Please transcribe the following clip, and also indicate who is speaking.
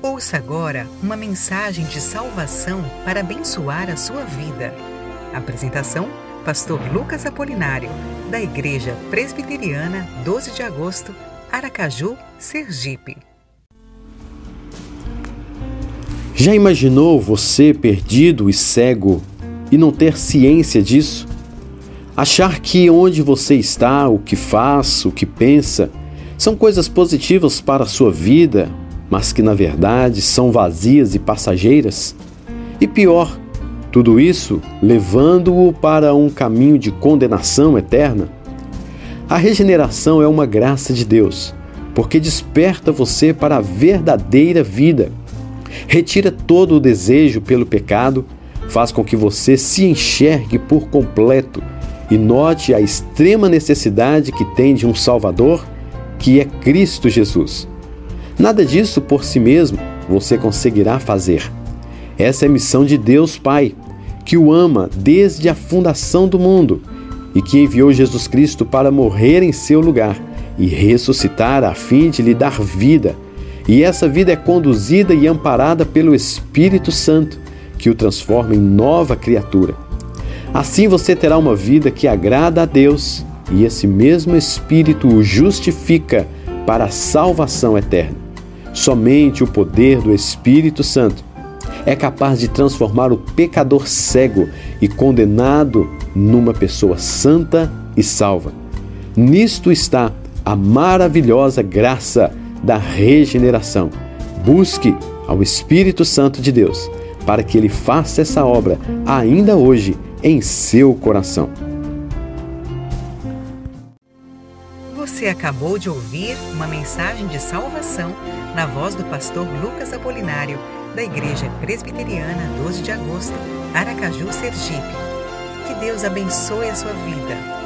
Speaker 1: Ouça agora uma mensagem de salvação para abençoar a sua vida. Apresentação: Pastor Lucas Apolinário, da Igreja Presbiteriana 12 de Agosto, Aracaju, Sergipe.
Speaker 2: Já imaginou você perdido e cego e não ter ciência disso? Achar que onde você está, o que faz, o que pensa, são coisas positivas para a sua vida, mas que na verdade são vazias e passageiras? E pior, tudo isso levando-o para um caminho de condenação eterna? A regeneração é uma graça de Deus, porque desperta você para a verdadeira vida. Retira todo o desejo pelo pecado, faz com que você se enxergue por completo e note a extrema necessidade que tem de um Salvador, que é Cristo Jesus. Nada disso por si mesmo você conseguirá fazer. Essa é a missão de Deus Pai, que o ama desde a fundação do mundo e que enviou Jesus Cristo para morrer em seu lugar e ressuscitar a fim de lhe dar vida. E essa vida é conduzida e amparada pelo Espírito Santo, que o transforma em nova criatura. Assim você terá uma vida que agrada a Deus e esse mesmo Espírito o justifica para a salvação eterna. Somente o poder do Espírito Santo é capaz de transformar o pecador cego e condenado numa pessoa santa e salva. Nisto está a maravilhosa graça da regeneração. Busque ao Espírito Santo de Deus para que ele faça essa obra ainda hoje em seu coração.
Speaker 1: Você acabou de ouvir uma mensagem de salvação na voz do pastor Lucas Apolinário, da Igreja Presbiteriana 12 de Agosto, Aracaju, Sergipe. Que Deus abençoe a sua vida